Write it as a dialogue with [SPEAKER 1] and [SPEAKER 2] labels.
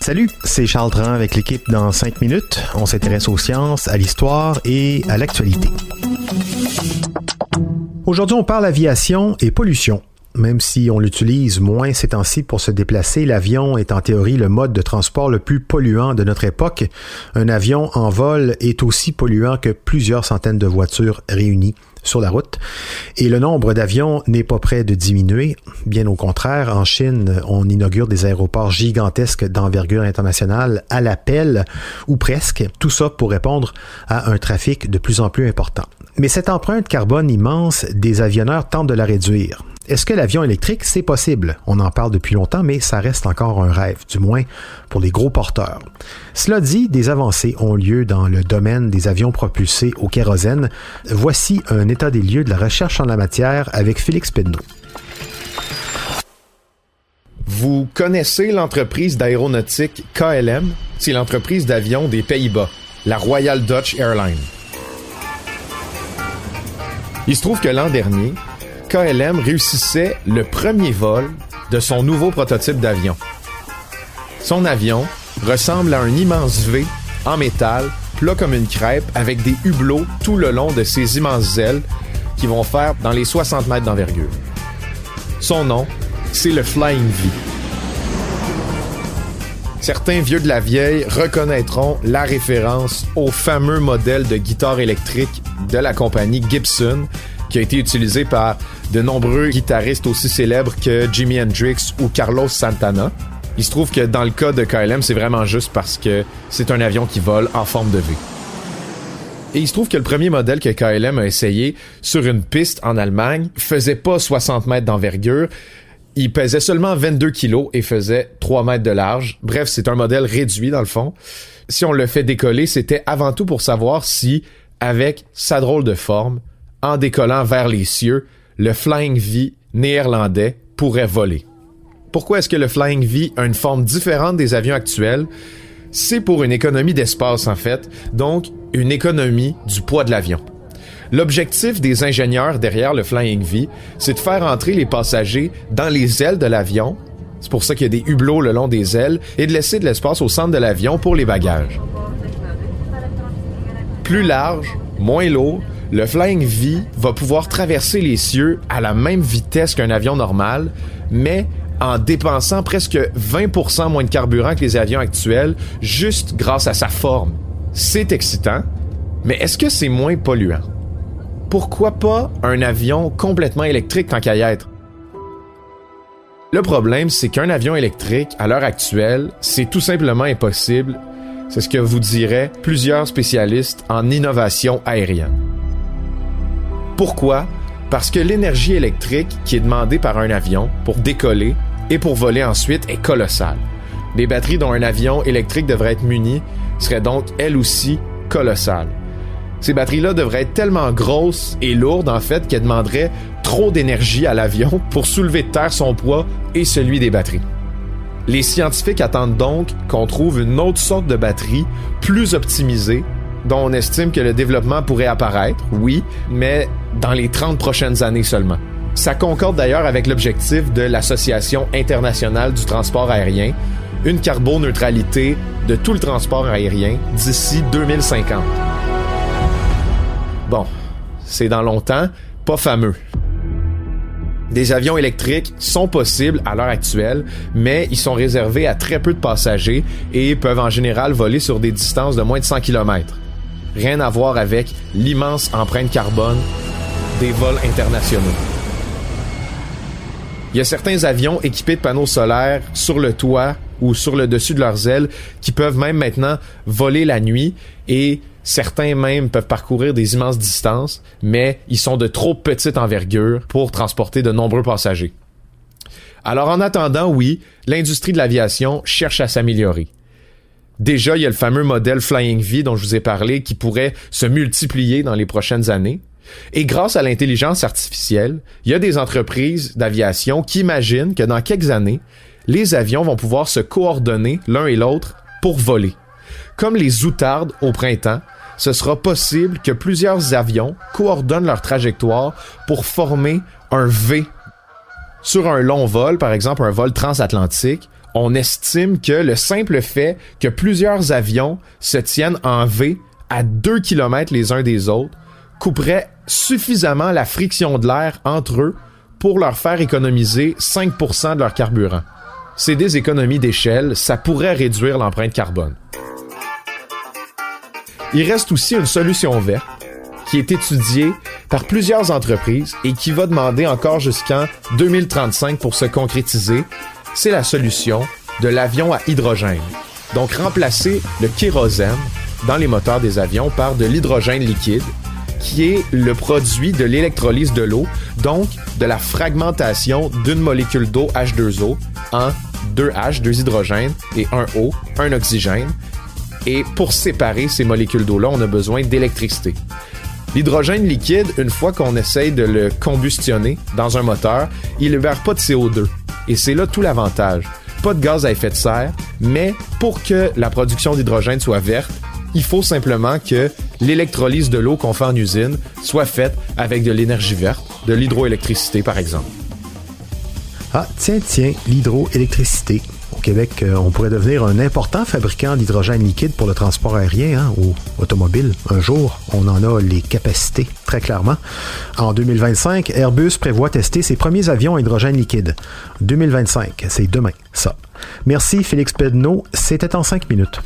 [SPEAKER 1] Salut, c'est Charles Dran avec l'équipe dans 5 minutes. On s'intéresse aux sciences, à l'histoire et à l'actualité. Aujourd'hui, on parle aviation et pollution. Même si on l'utilise moins ces temps-ci pour se déplacer, l'avion est en théorie le mode de transport le plus polluant de notre époque. Un avion en vol est aussi polluant que plusieurs centaines de voitures réunies sur la route. Et le nombre d'avions n'est pas prêt de diminuer. Bien au contraire, en Chine, on inaugure des aéroports gigantesques d'envergure internationale à l'appel, ou presque. Tout ça pour répondre à un trafic de plus en plus important. Mais cette empreinte carbone immense, des avionneurs tentent de la réduire. Est-ce que l'avion électrique, c'est possible? On en parle depuis longtemps, mais ça reste encore un rêve, du moins pour les gros porteurs. Cela dit, des avancées ont lieu dans le domaine des avions propulsés au kérosène. Voici un état des lieux de la recherche en la matière avec Félix Pedneau.
[SPEAKER 2] Vous connaissez l'entreprise d'aéronautique KLM? C'est l'entreprise d'avion des Pays-Bas, la Royal Dutch Airline. Il se trouve que l'an dernier, KLM réussissait le premier vol de son nouveau prototype d'avion. Son avion ressemble à un immense V en métal, plat comme une crêpe, avec des hublots tout le long de ses immenses ailes qui vont faire dans les 60 mètres d'envergure. Son nom, c'est le Flying V. Certains vieux de la vieille reconnaîtront la référence au fameux modèle de guitare électrique de la compagnie Gibson qui a été utilisé par de nombreux guitaristes aussi célèbres que Jimi Hendrix ou Carlos Santana. Il se trouve que dans le cas de KLM, c'est vraiment juste parce que c'est un avion qui vole en forme de V. Et il se trouve que le premier modèle que KLM a essayé sur une piste en Allemagne faisait pas 60 mètres d'envergure. Il pesait seulement 22 kilos et faisait 3 mètres de large. Bref, c'est un modèle réduit dans le fond. Si on le fait décoller, c'était avant tout pour savoir si, avec sa drôle de forme, en décollant vers les cieux, le Flying V néerlandais pourrait voler. Pourquoi est-ce que le Flying V a une forme différente des avions actuels? C'est pour une économie d'espace en fait, donc une économie du poids de l'avion. L'objectif des ingénieurs derrière le Flying V, c'est de faire entrer les passagers dans les ailes de l'avion, c'est pour ça qu'il y a des hublots le long des ailes, et de laisser de l'espace au centre de l'avion pour les bagages. Plus large, moins lourd, le Flying V va pouvoir traverser les cieux à la même vitesse qu'un avion normal, mais en dépensant presque 20% moins de carburant que les avions actuels, juste grâce à sa forme. C'est excitant, mais est-ce que c'est moins polluant? Pourquoi pas un avion complètement électrique tant qu'à y être? Le problème, c'est qu'un avion électrique, à l'heure actuelle, c'est tout simplement impossible. C'est ce que vous diraient plusieurs spécialistes en innovation aérienne. Pourquoi? Parce que l'énergie électrique qui est demandée par un avion pour décoller et pour voler ensuite est colossale. Les batteries dont un avion électrique devrait être muni seraient donc elles aussi colossales. Ces batteries-là devraient être tellement grosses et lourdes en fait qu'elles demanderaient trop d'énergie à l'avion pour soulever de terre son poids et celui des batteries. Les scientifiques attendent donc qu'on trouve une autre sorte de batterie plus optimisée dont on estime que le développement pourrait apparaître, oui, mais dans les 30 prochaines années seulement. Ça concorde d'ailleurs avec l'objectif de l'Association internationale du transport aérien, une carboneutralité de tout le transport aérien d'ici 2050. Bon, c'est dans longtemps, pas fameux. Des avions électriques sont possibles à l'heure actuelle, mais ils sont réservés à très peu de passagers et peuvent en général voler sur des distances de moins de 100 km. Rien à voir avec l'immense empreinte carbone des vols internationaux. Il y a certains avions équipés de panneaux solaires sur le toit ou sur le dessus de leurs ailes qui peuvent même maintenant voler la nuit et certains même peuvent parcourir des immenses distances, mais ils sont de trop petite envergure pour transporter de nombreux passagers. Alors en attendant, oui, l'industrie de l'aviation cherche à s'améliorer. Déjà, il y a le fameux modèle Flying V dont je vous ai parlé qui pourrait se multiplier dans les prochaines années. Et grâce à l'intelligence artificielle, il y a des entreprises d'aviation qui imaginent que dans quelques années, les avions vont pouvoir se coordonner l'un et l'autre pour voler. Comme les outardes au printemps, ce sera possible que plusieurs avions coordonnent leur trajectoire pour former un V. Sur un long vol, par exemple un vol transatlantique, on estime que le simple fait que plusieurs avions se tiennent en V à 2 km les uns des autres couperait suffisamment la friction de l'air entre eux pour leur faire économiser 5% de leur carburant. C'est des économies d'échelle, ça pourrait réduire l'empreinte carbone. Il reste aussi une solution verte qui est étudiée par plusieurs entreprises et qui va demander encore jusqu'en 2035 pour se concrétiser. C'est la solution de l'avion à hydrogène. Donc remplacer le kérosène dans les moteurs des avions par de l'hydrogène liquide qui est le produit de l'électrolyse de l'eau, donc de la fragmentation d'une molécule d'eau H2O en deux H, deux hydrogènes et un O, un oxygène. Et pour séparer ces molécules d'eau-là, on a besoin d'électricité. L'hydrogène liquide, une fois qu'on essaye de le combustionner dans un moteur, il ne libère pas de CO2. Et c'est là tout l'avantage. Pas de gaz à effet de serre, mais pour que la production d'hydrogène soit verte, il faut simplement que l'électrolyse de l'eau qu'on fait en usine soit faite avec de l'énergie verte, de l'hydroélectricité par exemple.
[SPEAKER 1] Ah, tiens, tiens, l'hydroélectricité. Québec, euh, on pourrait devenir un important fabricant d'hydrogène liquide pour le transport aérien hein, ou automobile. Un jour, on en a les capacités, très clairement. En 2025, Airbus prévoit tester ses premiers avions à hydrogène liquide. 2025, c'est demain, ça. Merci Félix Pedneau, c'était en cinq minutes.